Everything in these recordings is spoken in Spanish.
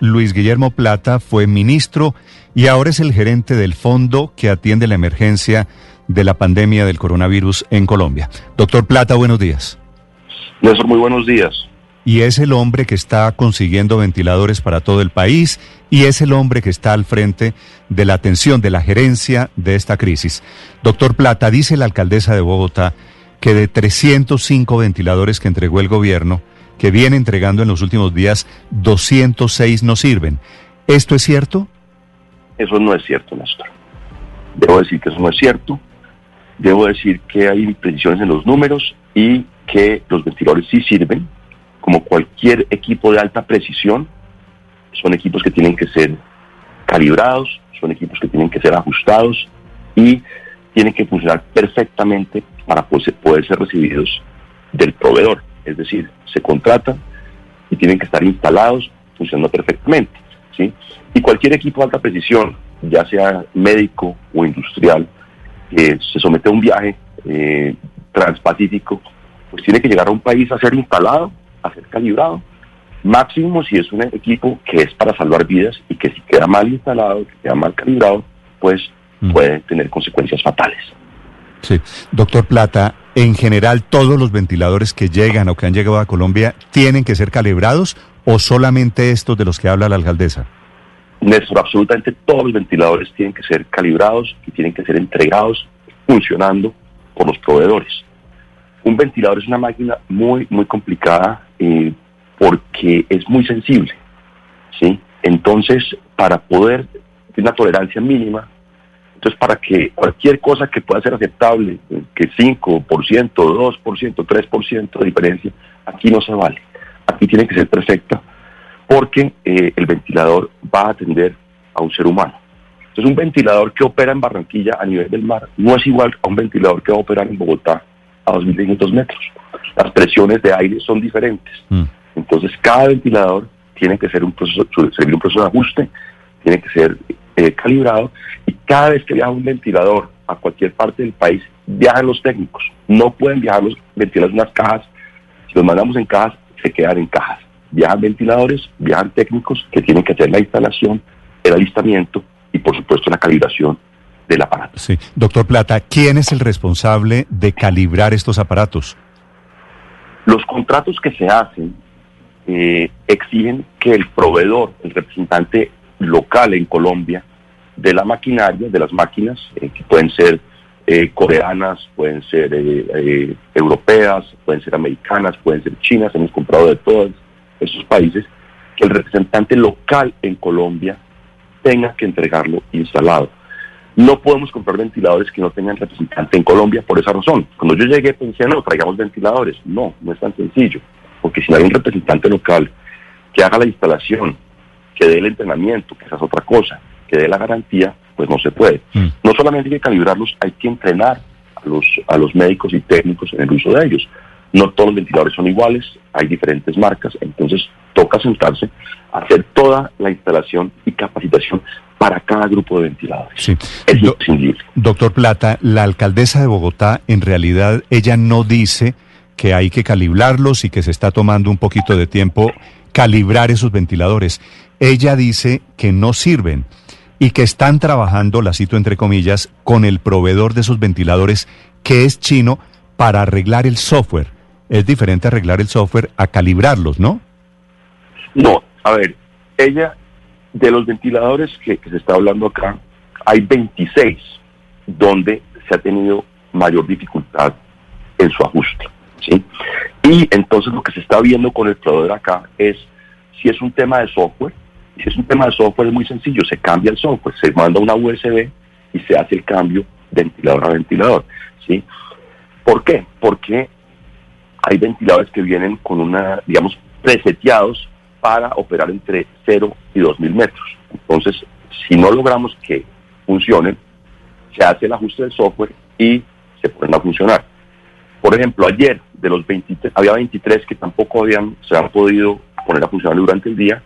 Luis Guillermo Plata fue ministro y ahora es el gerente del fondo que atiende la emergencia de la pandemia del coronavirus en Colombia. Doctor Plata, buenos días. Néstor, muy buenos días. Y es el hombre que está consiguiendo ventiladores para todo el país y es el hombre que está al frente de la atención, de la gerencia de esta crisis. Doctor Plata, dice la alcaldesa de Bogotá que de 305 ventiladores que entregó el gobierno, que viene entregando en los últimos días, 206 no sirven. ¿Esto es cierto? Eso no es cierto, Néstor. Debo decir que eso no es cierto. Debo decir que hay imprecisiones en los números y que los ventiladores sí sirven, como cualquier equipo de alta precisión. Son equipos que tienen que ser calibrados, son equipos que tienen que ser ajustados y tienen que funcionar perfectamente para poder ser recibidos del proveedor. Es decir, se contratan y tienen que estar instalados funcionando perfectamente. ¿sí? Y cualquier equipo de alta precisión, ya sea médico o industrial, que se somete a un viaje eh, transpacífico, pues tiene que llegar a un país a ser instalado, a ser calibrado. Máximo si es un equipo que es para salvar vidas y que si queda mal instalado, que queda mal calibrado, pues mm. puede tener consecuencias fatales. Sí. Doctor Plata, en general todos los ventiladores que llegan o que han llegado a Colombia tienen que ser calibrados o solamente estos de los que habla la alcaldesa? Néstor, absolutamente todos los ventiladores tienen que ser calibrados y tienen que ser entregados funcionando por los proveedores. Un ventilador es una máquina muy, muy complicada eh, porque es muy sensible. ¿sí? Entonces, para poder tener una tolerancia mínima, entonces, para que cualquier cosa que pueda ser aceptable, que 5%, 2%, 3% de diferencia, aquí no se vale. Aquí tiene que ser perfecta porque eh, el ventilador va a atender a un ser humano. Entonces, un ventilador que opera en Barranquilla a nivel del mar no es igual a un ventilador que va a operar en Bogotá a 2.500 metros. Las presiones de aire son diferentes. Mm. Entonces, cada ventilador tiene que ser un proceso, servir un proceso de ajuste, tiene que ser eh, calibrado y cada vez que viaja un ventilador a cualquier parte del país, viajan los técnicos. No pueden viajar los ventiladores en unas cajas. Si los mandamos en cajas, se quedan en cajas. Viajan ventiladores, viajan técnicos que tienen que hacer la instalación, el alistamiento y por supuesto la calibración del aparato. Sí. Doctor Plata, ¿quién es el responsable de calibrar estos aparatos? Los contratos que se hacen eh, exigen que el proveedor, el representante local en Colombia de la maquinaria, de las máquinas, eh, que pueden ser eh, coreanas, pueden ser eh, europeas, pueden ser americanas, pueden ser chinas, hemos comprado de todos esos países, que el representante local en Colombia tenga que entregarlo instalado. No podemos comprar ventiladores que no tengan representante en Colombia por esa razón. Cuando yo llegué pensé, no, traigamos ventiladores. No, no es tan sencillo, porque si no hay un representante local que haga la instalación, que dé el entrenamiento, que esa es otra cosa, que dé la garantía, pues no se puede. Mm. No solamente hay que calibrarlos, hay que entrenar a los, a los médicos y técnicos en el uso de ellos. No todos los ventiladores son iguales, hay diferentes marcas, entonces toca sentarse, hacer toda la instalación y capacitación para cada grupo de ventiladores. Sí. Es Doctor Plata, la alcaldesa de Bogotá, en realidad, ella no dice que hay que calibrarlos y que se está tomando un poquito de tiempo calibrar esos ventiladores. Ella dice que no sirven y que están trabajando, la cito entre comillas, con el proveedor de esos ventiladores que es chino para arreglar el software. Es diferente arreglar el software a calibrarlos, ¿no? No, a ver, ella, de los ventiladores que, se está hablando acá, hay 26 donde se ha tenido mayor dificultad en su ajuste. ¿Sí? Y entonces lo que se está viendo con el proveedor acá es si es un tema de software, si es un tema de software es muy sencillo, se cambia el software, se manda una USB y se hace el cambio ventilador a ventilador. ¿sí? ¿Por qué? Porque hay ventiladores que vienen con una, digamos, preseteados para operar entre 0 y 2000 metros. Entonces, si no logramos que funcionen, se hace el ajuste del software y se ponen a funcionar. Por ejemplo, ayer de los 23, había 23 que tampoco se han podido poner a funcionar durante el día,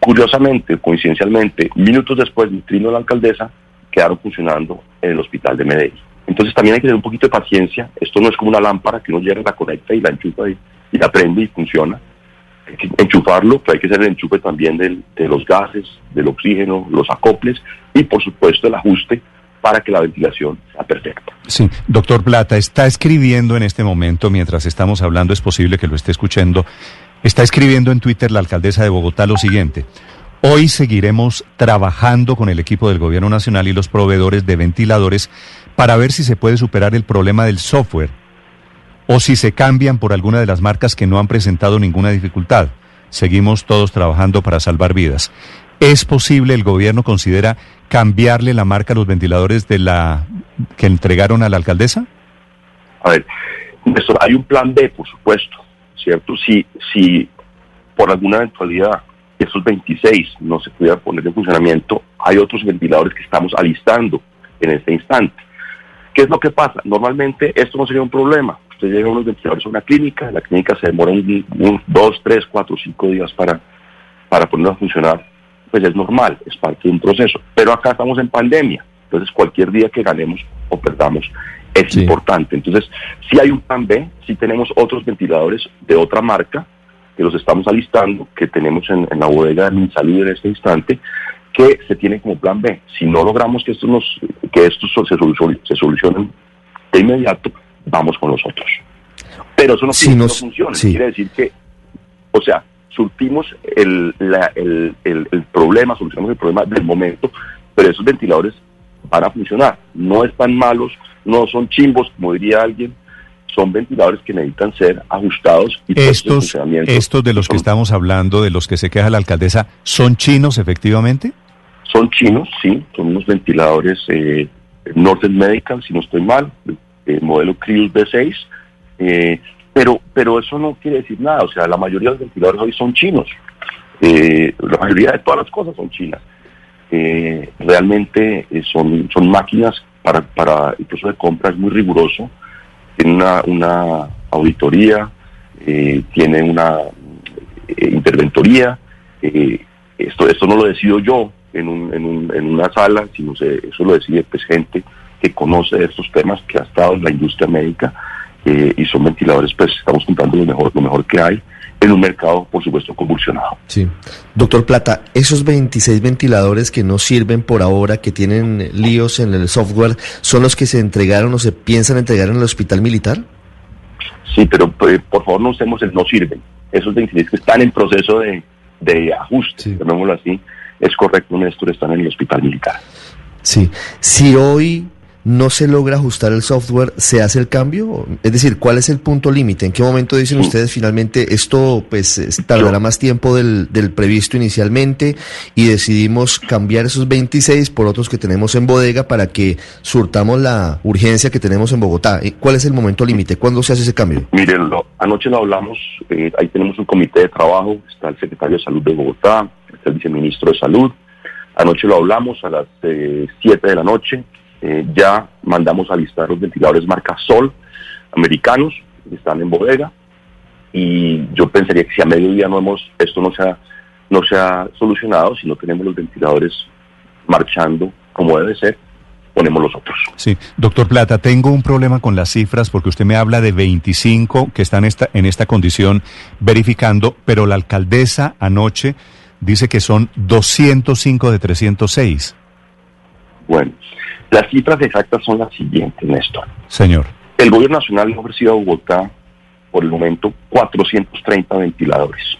curiosamente, coincidencialmente, minutos después del trino de la alcaldesa, quedaron funcionando en el hospital de Medellín. Entonces también hay que tener un poquito de paciencia. Esto no es como una lámpara que uno llega, la conecta y la enchufa y la prende y funciona. hay que enchufarlo, pero hay que hacer el enchufe también de los gases, del oxígeno, los acoples y por supuesto el ajuste para que la ventilación sea perfecta. Sí, doctor Plata, está escribiendo en este momento, mientras estamos hablando, es posible que lo esté escuchando, está escribiendo en Twitter la alcaldesa de Bogotá lo siguiente. Hoy seguiremos trabajando con el equipo del Gobierno Nacional y los proveedores de ventiladores para ver si se puede superar el problema del software o si se cambian por alguna de las marcas que no han presentado ninguna dificultad. Seguimos todos trabajando para salvar vidas. ¿Es posible, el gobierno considera cambiarle la marca a los ventiladores de la que entregaron a la alcaldesa? A ver, hay un plan B, por supuesto, ¿cierto? Si, si por alguna eventualidad esos 26 no se pudieran poner en funcionamiento, hay otros ventiladores que estamos alistando en este instante. ¿Qué es lo que pasa? Normalmente esto no sería un problema. Usted llega a unos ventiladores a una clínica, la clínica se demora un, dos, tres, cuatro, cinco días para, para ponerlo a funcionar pues es normal, es parte de un proceso. Pero acá estamos en pandemia, entonces cualquier día que ganemos o perdamos es importante. Entonces, si hay un plan B, si tenemos otros ventiladores de otra marca que los estamos alistando, que tenemos en, la bodega de salud en este instante, que se tienen como plan B. Si no logramos que estos, nos, que estos se, solucionen, se solucionen de inmediato, vamos con los otros. Pero eso no, si no funciona. Quiere decir que, o sea, surtimos el, el, problema, solucionamos el problema del momento, pero esos ventiladores van a funcionar. No están malos, no son chimbos, como diría alguien, son ventiladores que necesitan ser ajustados y estos, estos de los que estamos hablando, de los que se queja la alcaldesa, ¿son chinos efectivamente? Son chinos, sí, son unos ventiladores eh, Northern Medical, si no estoy mal, el modelo Krios B6. Eh, pero, pero eso no quiere decir nada, o sea, la mayoría de los ventiladores hoy son chinos, eh, la mayoría de todas las cosas son chinas. Eh, realmente eh, son, son máquinas para, para el proceso de compra es muy riguroso, tiene una, una auditoría, tiene una interventoría, esto, esto no lo decido yo en, un, en, un, en una sala, sino se, eso lo decide pues, gente que conoce estos temas, que ha estado en la industria médica eh, y son ventiladores, pues estamos comprando lo mejor, lo mejor que hay en un mercado, por supuesto, convulsionado. Sí. Doctor Plata, esos 26 ventiladores que no sirven por ahora, que tienen líos en el software, ¿son los que se entregaron o se piensan entregar en el hospital militar? Sí, pero pues, por favor no usemos el no sirven. Esos 26 que están en proceso de, de ajuste, llamémoslo así, es correcto, Néstor, están en el hospital militar. Sí. Si hoy no se logra ajustar el software, ¿se hace el cambio? Es decir, ¿cuál es el punto límite? ¿En qué momento dicen ustedes finalmente esto pues tardará más tiempo del, del, previsto inicialmente y decidimos cambiar esos 26 por otros que tenemos en bodega para que surtamos la urgencia que tenemos en Bogotá? Eh, ¿Cuál es el momento límite? ¿Cuándo se hace ese cambio? Miren, anoche lo hablamos, eh, ahí tenemos un comité de trabajo, está el secretario de Salud de Bogotá, está el viceministro de Salud, anoche lo hablamos a las 7 eh, de la noche, eh, ya mandamos a listar los ventiladores marca Sol americanos que están en bodega y yo pensaría que si a mediodía no hemos, esto no se ha, no se ha solucionado, si no tenemos los ventiladores marchando como debe ser, ponemos los otros. Sí, doctor Plata, tengo un problema con las cifras porque usted me habla de 25 que están esta, en esta condición verificando, pero la alcaldesa anoche dice que son 205 de 306. Bueno, las cifras exactas son las siguientes, Néstor. Señor. El gobierno nacional ha ofrecido a Bogotá, por el momento, 430 ventiladores.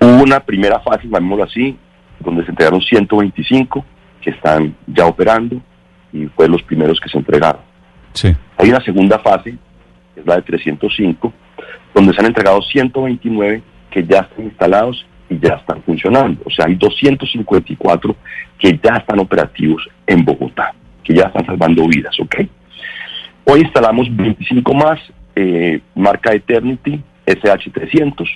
Hubo una primera fase, llamémoslo así, donde se entregaron 125 que están ya operando y fue los primeros que se entregaron. Sí. Hay una segunda fase, que es la de 305, donde se han entregado 129 que ya están instalados y ya están funcionando. O sea, hay 254 que ya están operativos en Bogotá, que ya están salvando vidas, ¿ok? Hoy instalamos 25 más, eh, marca Eternity SH300.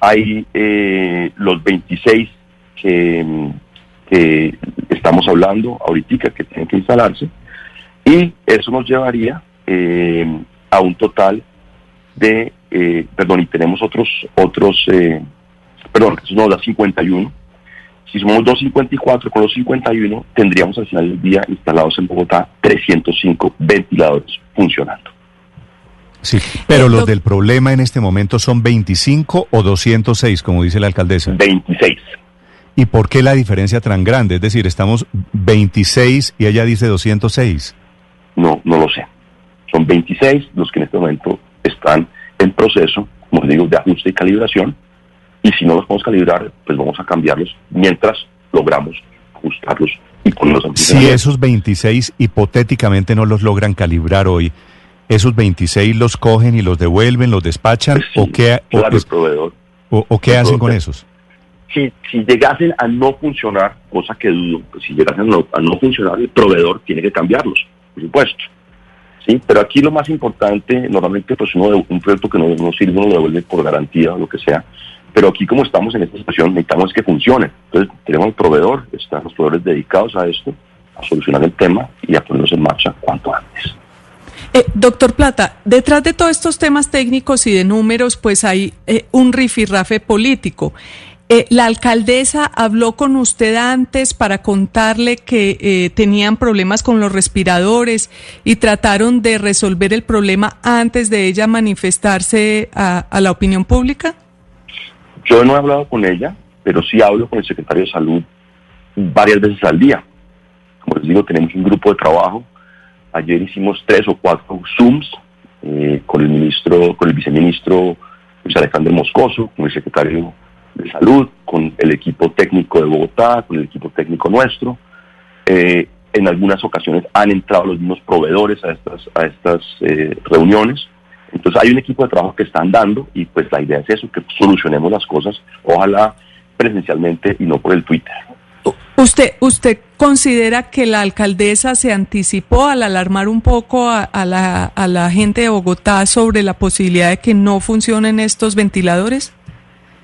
Hay eh, los 26 que, estamos hablando ahorita que tienen que instalarse y eso nos llevaría eh, a un total de, perdón, y tenemos otros, otros perdón, son las 51. Si somos 254 con los 51, tendríamos al final del día instalados en Bogotá 305 ventiladores funcionando. Sí, pero los del problema en este momento son 25 o 206, como dice la alcaldesa. 26. ¿Y por qué la diferencia tan grande? Es decir, estamos 26 y ella dice 206. No, no lo sé. Son 26 los que en este momento están en proceso, como digo, de ajuste y calibración. Y si no los podemos calibrar, pues vamos a cambiarlos mientras logramos ajustarlos y ponerlos en Si esos 26 hipotéticamente no los logran calibrar hoy, ¿esos 26 los cogen y los devuelven, los despachan? Pues ¿O qué, claro, el proveedor, o, o qué hacen con esos? Si, si llegasen a no funcionar, cosa que dudo, pues si llegasen a no, a no funcionar, el proveedor tiene que cambiarlos, por supuesto. Sí, pero aquí lo más importante, normalmente pues uno de un proyecto que no, no sirve, uno lo devuelve por garantía o lo que sea, pero aquí como estamos en esta situación necesitamos que funcione. Entonces tenemos el proveedor, están los proveedores dedicados a esto, a solucionar el tema y a ponerlos en marcha cuanto antes. Eh, doctor Plata, detrás de todos estos temas técnicos y de números, pues hay eh, un rifirrafe político. Eh, la alcaldesa habló con usted antes para contarle que eh, tenían problemas con los respiradores y trataron de resolver el problema antes de ella manifestarse a la opinión pública. Yo no he hablado con ella, pero sí hablo con el secretario de salud varias veces al día. Como les digo, tenemos un grupo de trabajo. Ayer hicimos tres o cuatro Zooms eh, con el ministro, con el viceministro Luis Alejandro Moscoso, con el secretario de salud, con el equipo técnico de Bogotá, con el equipo técnico nuestro. Eh, en algunas ocasiones han entrado los mismos proveedores a estas, a estas eh, reuniones. Entonces hay un equipo de trabajo que están dando y pues la idea es eso, que solucionemos las cosas, ojalá presencialmente y no por el Twitter. ¿Usted, ¿Usted considera que la alcaldesa se anticipó al alarmar un poco a, a, la, a la gente de Bogotá sobre la posibilidad de que no funcionen estos ventiladores?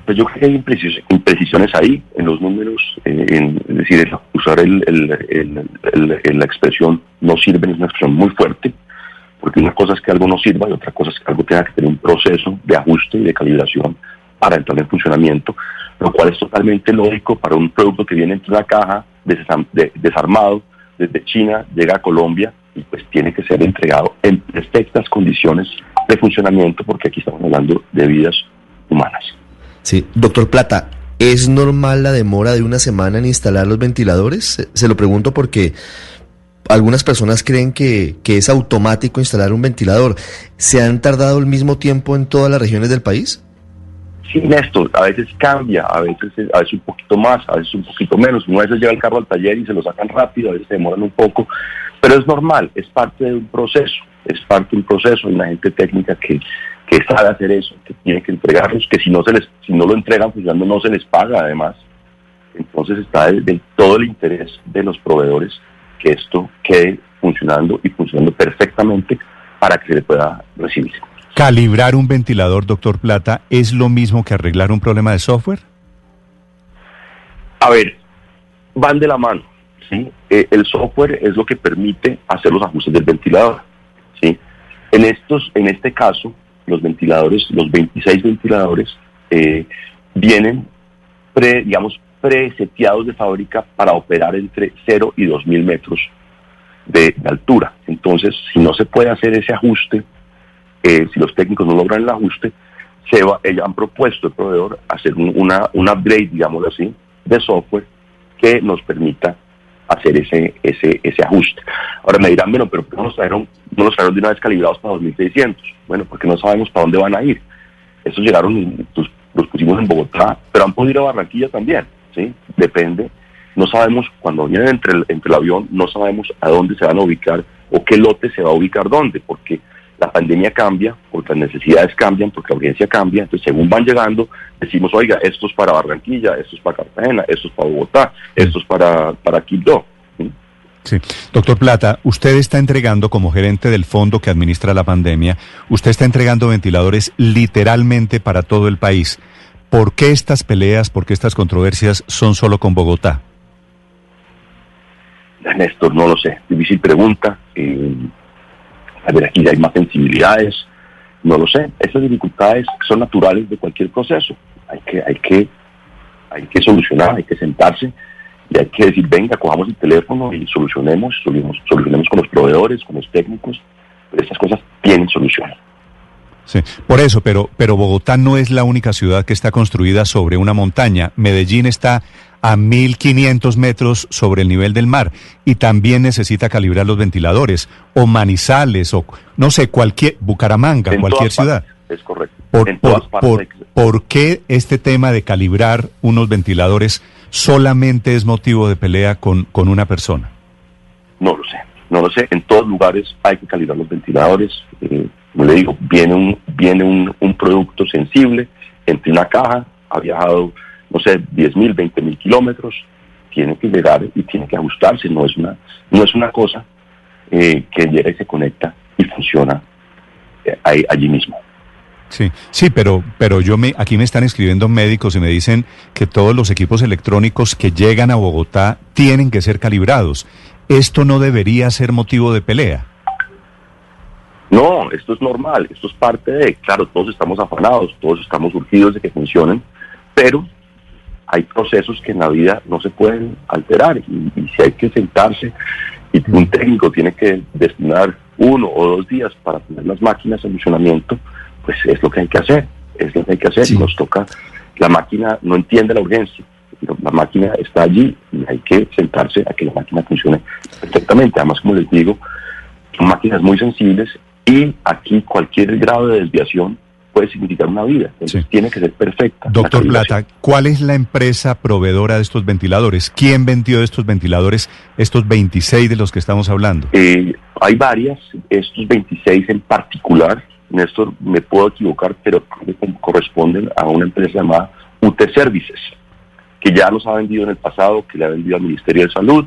Pues yo creo que hay imprecis imprecisiones ahí en los números, eh, en, es decir, usar el, el, la expresión no sirve es una expresión muy fuerte, porque una cosa es que algo no sirva y otra cosa es que algo tenga que tener un proceso de ajuste y de calibración para entrar en funcionamiento, lo cual es totalmente lógico para un producto que viene en una caja desarmado desde China, llega a Colombia y pues tiene que ser entregado en perfectas condiciones de funcionamiento porque aquí estamos hablando de vidas humanas. Sí, doctor Plata, ¿es normal la demora de una semana en instalar los ventiladores? Se lo pregunto porque algunas personas creen que, que, es automático instalar un ventilador. ¿Se han tardado el mismo tiempo en todas las regiones del país? Sí, Néstor, a veces cambia, a veces, a veces un poquito más, a veces un poquito menos. Una veces llega el carro al taller y se lo sacan rápido, a veces se demoran un poco, pero es normal, es parte de un proceso, es parte de un proceso, hay una gente técnica que, que sabe hacer eso, que tiene que entregarlos, que si no se les, si no lo entregan funcionando no se les paga además. Entonces está de todo el interés de los proveedores que esto quede funcionando y funcionando perfectamente para que se le pueda recibir. ¿Calibrar un ventilador, doctor Plata, es lo mismo que arreglar un problema de software? A ver, van de la mano. ¿sí? Eh, el software es lo que permite hacer los ajustes del ventilador. ¿sí? En, estos, en este caso, los ventiladores, los 26 ventiladores, eh, vienen, pre, digamos, preseteados de fábrica para operar entre 0 y 2.000 metros de, altura. Entonces, si no se puede hacer ese ajuste, eh, si los técnicos no logran el ajuste, se va, ellos han propuesto el proveedor hacer un, una, un upgrade, digámoslo así, de software que nos permita hacer ese, ese, ese ajuste. Ahora me dirán, bueno, pero ¿por qué no los trajeron, no los trajeron de una vez calibrados para 2600? Bueno, porque no sabemos para dónde van a ir. Esos llegaron, los, los pusimos en Bogotá, pero han podido ir a Barranquilla también. ¿Sí? Depende. No sabemos, cuando vienen entre el, entre el avión, no sabemos a dónde se van a ubicar o qué lote se va a ubicar dónde, porque la pandemia cambia, porque las necesidades cambian, porque la audiencia cambia, entonces según van llegando, decimos, oiga, esto es para Barranquilla, esto es para Cartagena, esto es para Bogotá, esto es para, para Quibdó. Sí. Doctor Plata, usted está entregando como gerente del fondo que administra la pandemia, usted está entregando ventiladores literalmente para todo el país. ¿Por qué estas peleas, por qué estas controversias son solo con Bogotá? Néstor, no lo sé. Difícil pregunta. Eh, a ver, aquí hay más sensibilidades. No lo sé. Esas dificultades son naturales de cualquier proceso. Hay que, hay que, hay que solucionar, hay que sentarse y hay que decir, venga, cojamos el teléfono y solucionemos, solucionemos, solucionemos con los proveedores, con los técnicos. Pero estas cosas tienen solución. Sí, por eso, pero, pero Bogotá no es la única ciudad que está construida sobre una montaña. Medellín está a 1.500 metros sobre el nivel del mar y también necesita calibrar los ventiladores, o Manizales, o no sé, cualquier, Bucaramanga, cualquier ciudad. es correcto. Por, por, qué este tema de calibrar unos ventiladores solamente es motivo de pelea con, con una persona? No lo sé, no lo sé. En todos lugares hay que calibrar los ventiladores. Eh, como le digo, viene un, viene un, un producto sensible entre una caja, ha viajado, no sé, 10 mil, 20 mil kilómetros, tiene que llegar y tiene que ajustarse, no es una, no es una cosa eh, que llega y se conecta y funciona eh, allí mismo. Sí, sí, pero, pero yo me, aquí me están escribiendo médicos y me dicen que todos los equipos electrónicos que llegan a Bogotá tienen que ser calibrados. ¿Esto no debería ser motivo de pelea? No, esto es normal, esto es parte de, claro, todos estamos afanados, todos estamos urgidos de que funcionen, pero hay procesos que en la vida no se pueden alterar y, si hay que sentarse y un técnico tiene que destinar uno o dos días para poner las máquinas en funcionamiento, pues es lo que hay que hacer, es lo que hay que hacer y nos toca, la máquina no entiende la urgencia, la máquina está allí y hay que sentarse a que la máquina funcione perfectamente. Además, como les digo, son máquinas muy sensibles y aquí cualquier grado de desviación puede significar una vida. Entonces tiene que ser perfecta. Doctor Plata, ¿cuál es la empresa proveedora de estos ventiladores? ¿Quién vendió estos ventiladores, estos 26 de los que estamos hablando? Eh, hay varias, estos 26 en particular, Néstor, me puedo equivocar, pero corresponden a una empresa llamada UT Services, que ya los ha vendido en el pasado, que le ha vendido al Ministerio de Salud,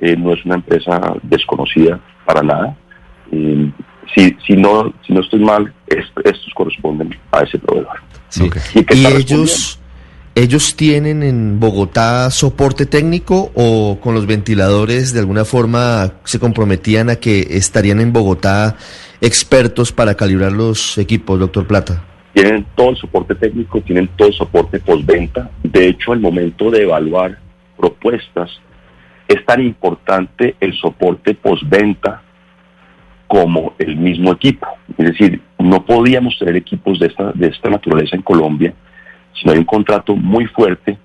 eh, no es una empresa desconocida para nada. Eh, si, si, no, si no estoy mal, estos corresponden a ese proveedor. ¿Y, ellos, ellos tienen en Bogotá soporte técnico o con los ventiladores de alguna forma se comprometían a que estarían en Bogotá expertos para calibrar los equipos, doctor Plata? Tienen todo el soporte técnico, tienen todo el soporte postventa. De hecho, al momento de evaluar propuestas, es tan importante el soporte postventa como el mismo equipo. Es decir, no podíamos tener equipos de esta, de esta naturaleza en Colombia si no hay un contrato muy fuerte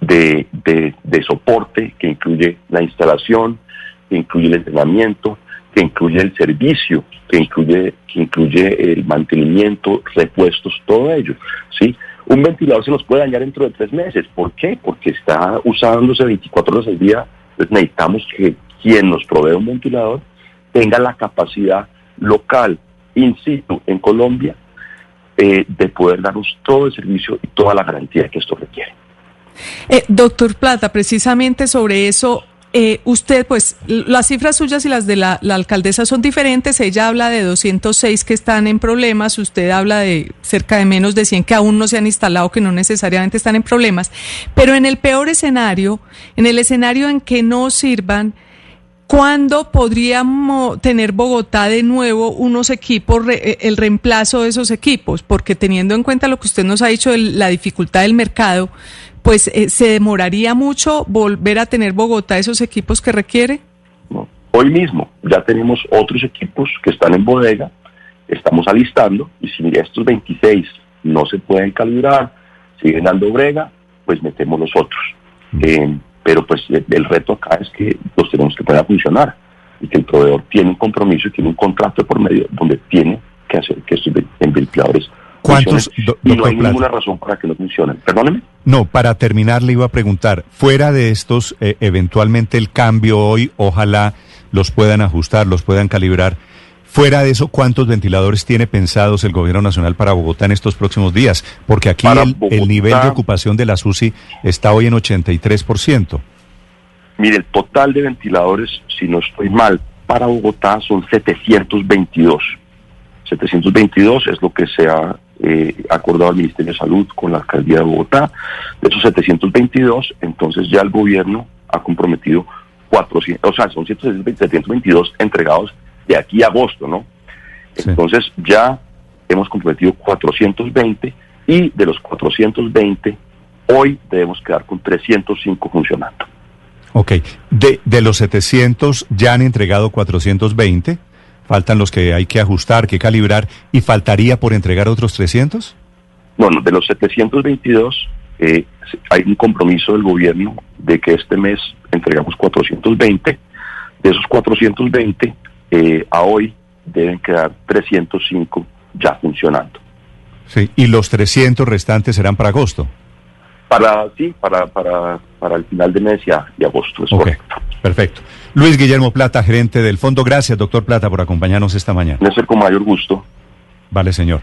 de, de, soporte que incluye la instalación, que incluye el entrenamiento, que incluye el servicio, que incluye, que incluye el mantenimiento, repuestos, todo ello. ¿sí? Un ventilador se nos puede dañar dentro de tres meses. ¿Por qué? Porque está usándose 24 horas al día. Entonces necesitamos que quien nos provee un ventilador tenga la capacidad local, in situ, en Colombia, eh, de poder darnos todo el servicio y toda la garantía que esto requiere. Eh, doctor Plata, precisamente sobre eso, eh, usted, pues, las cifras suyas y las de la, la, alcaldesa son diferentes. Ella habla de 206 que están en problemas, usted habla de cerca de menos de 100 que aún no se han instalado, que no necesariamente están en problemas. Pero en el peor escenario, en el escenario en que no sirvan, ¿Cuándo podríamos tener Bogotá de nuevo unos equipos, eh, el reemplazo de esos equipos? Porque teniendo en cuenta lo que usted nos ha dicho de la dificultad del mercado, pues eh, se demoraría mucho volver a tener Bogotá esos equipos que requiere. Hoy mismo ya tenemos otros equipos que están en bodega, estamos alistando y si estos 26 no se pueden calibrar, siguen dando brega, pues metemos los otros. Mm. Eh, pero pues el reto acá es que los tenemos que poner a funcionar y que el proveedor tiene un compromiso y tiene un contrato por medio donde tiene que hacer que estos ventiladores ¿Cuántos, y no hay ninguna razón para que no funcionen. Perdóneme. No, para terminar le iba a preguntar, fuera de estos, eh, eventualmente el cambio hoy, ojalá los puedan ajustar, los puedan calibrar. Fuera de eso, ¿cuántos ventiladores tiene pensados el Gobierno Nacional para Bogotá en estos próximos días? Porque aquí el, nivel de ocupación de la SUSI está hoy en 83%. Mire, el total de ventiladores, si no estoy mal, para Bogotá son 722. 722 es lo que se ha eh, acordado el Ministerio de Salud con la Alcaldía de Bogotá. De esos 722, entonces ya el gobierno ha comprometido 400, o sea, son 722 entregados de aquí a agosto, ¿no? Entonces ya hemos comprometido 420 y de los 420 hoy debemos quedar con 305 funcionando. Ok, de, de los 700 ya han entregado 420, faltan los que hay que ajustar, que calibrar, y faltaría por entregar otros 300? Bueno, de los 722 eh, hay un compromiso del gobierno de que este mes entregamos 420. De esos 420, eh, a hoy deben quedar 305 ya funcionando. Sí, y los 300 restantes serán para agosto. Para, sí, para, para, para el final de mes y, agosto. Es correcto. Perfecto. Luis Guillermo Plata, gerente del fondo. Gracias, doctor Plata, por acompañarnos esta mañana. Debe ser con mayor gusto. Vale, señor.